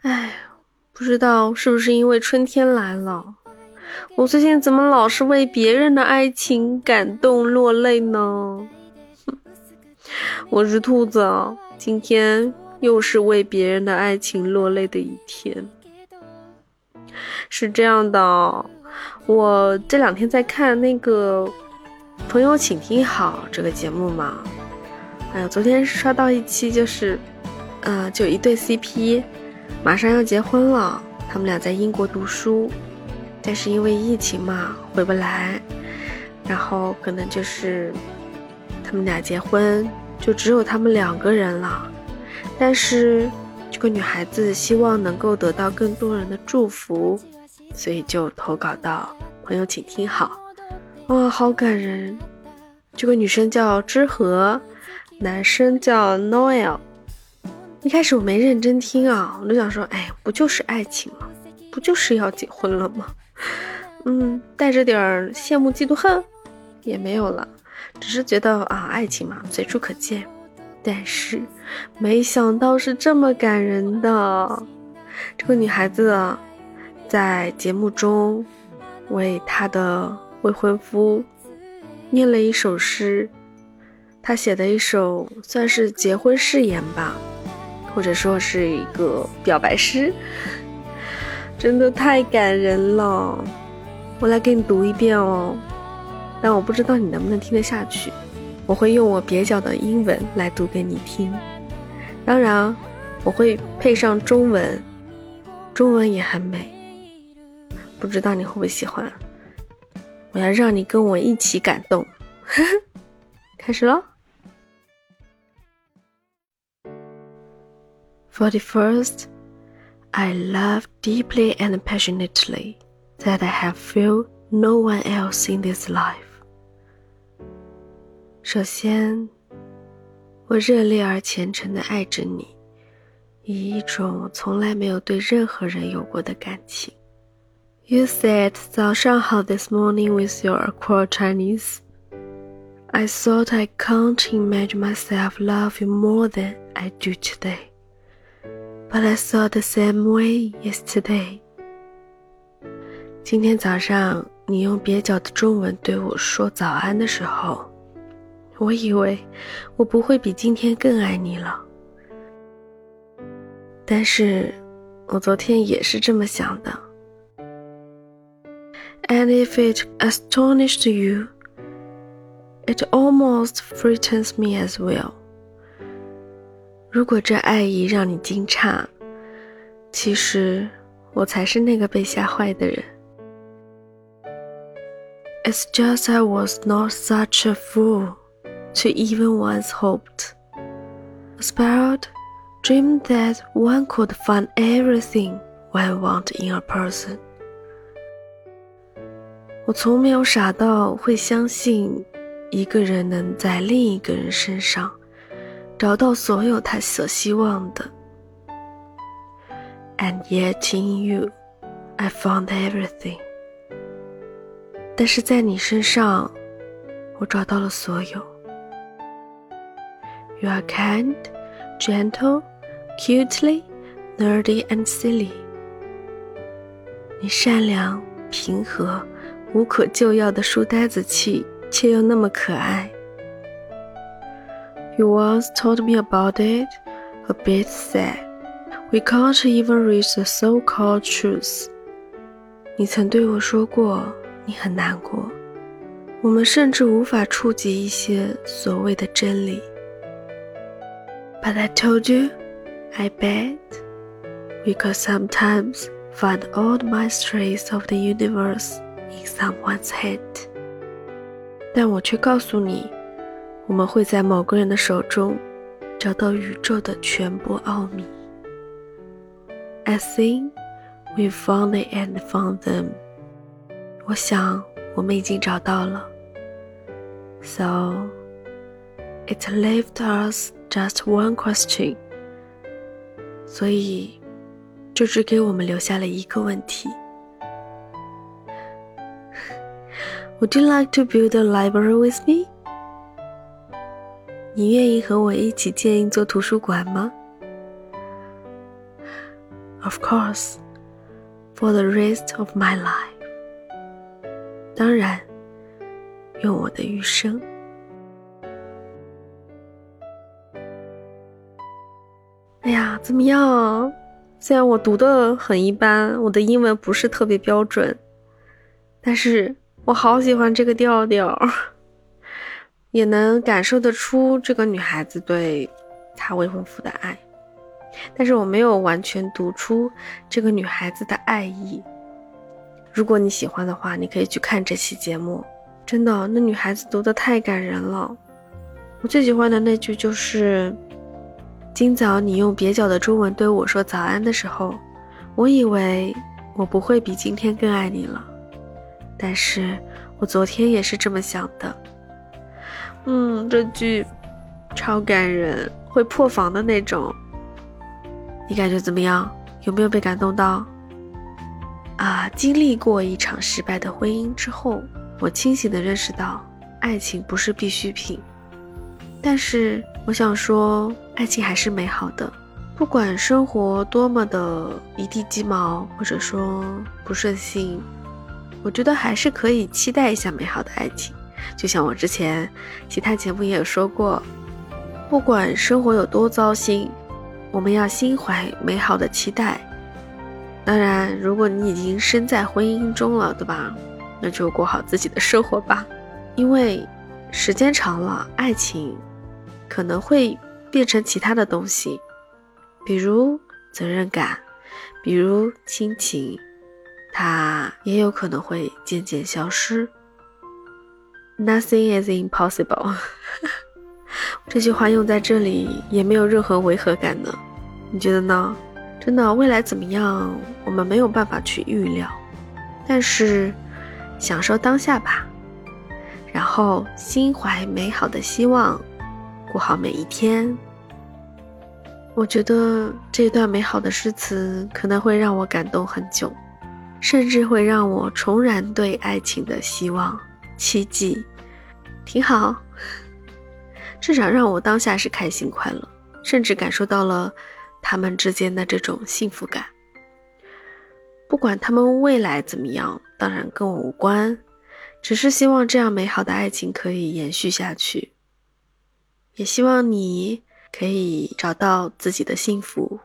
哎，不知道是不是因为春天来了，我最近怎么老是为别人的爱情感动落泪呢？我是兔子，今天又是为别人的爱情落泪的一天。是这样的，我这两天在看那个《朋友，请听好》这个节目嘛。哎呀，昨天刷到一期，就是，呃，就一对 CP，马上要结婚了。他们俩在英国读书，但是因为疫情嘛，回不来。然后可能就是他们俩结婚，就只有他们两个人了。但是这个女孩子希望能够得到更多人的祝福，所以就投稿到朋友，请听好。哇，好感人！这个女生叫知和。男生叫 Noel，一开始我没认真听啊，我就想说，哎，不就是爱情吗？不就是要结婚了吗？嗯，带着点羡慕嫉妒恨也没有了，只是觉得啊，爱情嘛，随处可见。但是没想到是这么感人的，这个女孩子在节目中为她的未婚夫念了一首诗。他写的一首算是结婚誓言吧，或者说是一个表白诗，真的太感人了。我来给你读一遍哦，但我不知道你能不能听得下去。我会用我蹩脚的英文来读给你听，当然我会配上中文，中文也很美。不知道你会不会喜欢？我要让你跟我一起感动，开始喽。For the first, I love deeply and passionately that I have feel no one else in this life. 首先，我热烈而虔诚的爱着你，以一种从来没有对任何人有过的感情。You said 早上好 this morning with your awkward Chinese. I thought I can't imagine myself love you more than I do today. But I saw the same way yesterday。今天早上你用蹩脚的中文对我说早安的时候，我以为我不会比今天更爱你了。但是，我昨天也是这么想的。And if it astonished you, it almost frightens me as well. 如果这爱意让你惊诧，其实我才是那个被吓坏的人。It's just I was not such a fool to even once hoped, aspired, dreamed that one could find everything one want in a person。 我从没有傻到会相信一个人能在另一个人身上。找到所有他所希望的。And yet in you, I found everything。但是在你身上，我找到了所有。You are kind, gentle, cutely, nerdy and silly。你善良、平和、无可救药的书呆子气，却又那么可爱。You once told me about it, a bit sad. We can't even reach the so-called truth. 你曾对我说过，你很难过。我们甚至无法触及一些所谓的真理。But I told you, I bet we could sometimes find all the mysteries of the universe In someone's head. 但我却告诉你。我们会在某个人的手中找到宇宙的全部奥秘。I think we found it and found them。我想我们已经找到了。So it left us just one question。所以，这只给我们留下了一个问题。Would you like to build a library with me? 你愿意和我一起建一座图书馆吗？Of course, for the rest of my life。当然，用我的余生。哎呀，怎么样？虽然我读的很一般，我的英文不是特别标准，但是我好喜欢这个调调。也能感受得出这个女孩子对她未婚夫的爱，但是我没有完全读出这个女孩子的爱意。如果你喜欢的话，你可以去看这期节目。真的，那女孩子读的太感人了。我最喜欢的那句就是：“今早你用蹩脚的中文对我说早安的时候，我以为我不会比今天更爱你了，但是我昨天也是这么想的。”嗯，这句超感人，会破防的那种。你感觉怎么样？有没有被感动到？啊，经历过一场失败的婚姻之后，我清醒的认识到，爱情不是必需品。但是我想说，爱情还是美好的，不管生活多么的一地鸡毛，或者说不顺心，我觉得还是可以期待一下美好的爱情。就像我之前其他节目也有说过，不管生活有多糟心，我们要心怀美好的期待。当然，如果你已经身在婚姻中了，对吧？那就过好自己的生活吧。因为时间长了，爱情可能会变成其他的东西，比如责任感，比如亲情，它也有可能会渐渐消失。Nothing is impossible。这句话用在这里也没有任何违和感呢，你觉得呢？真的，未来怎么样，我们没有办法去预料，但是享受当下吧，然后心怀美好的希望，过好每一天。我觉得这段美好的诗词可能会让我感动很久，甚至会让我重燃对爱情的希望。奇迹，挺好，至少让我当下是开心快乐，甚至感受到了他们之间的这种幸福感。不管他们未来怎么样，当然跟我无关，只是希望这样美好的爱情可以延续下去，也希望你可以找到自己的幸福。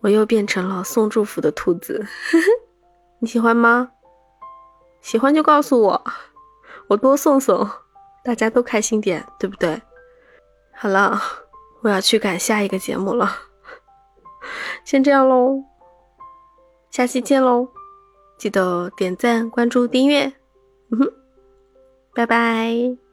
我又变成了送祝福的兔子，呵 呵你喜欢吗？喜欢就告诉我。我多送送，大家都开心点，对不对？好了，我要去赶下一个节目了，先这样喽，下期见喽！记得点赞、关注、订阅，嗯哼，拜拜。